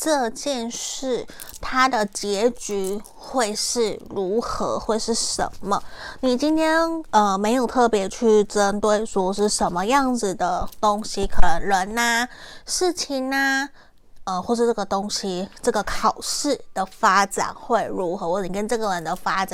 这件事它的结局会是如何会是什么？你今天呃没有特别去针对说是什么样子的东西可能人呐事情呐呃或是这个东西这个考试的发展会如何或者你跟这个人的发展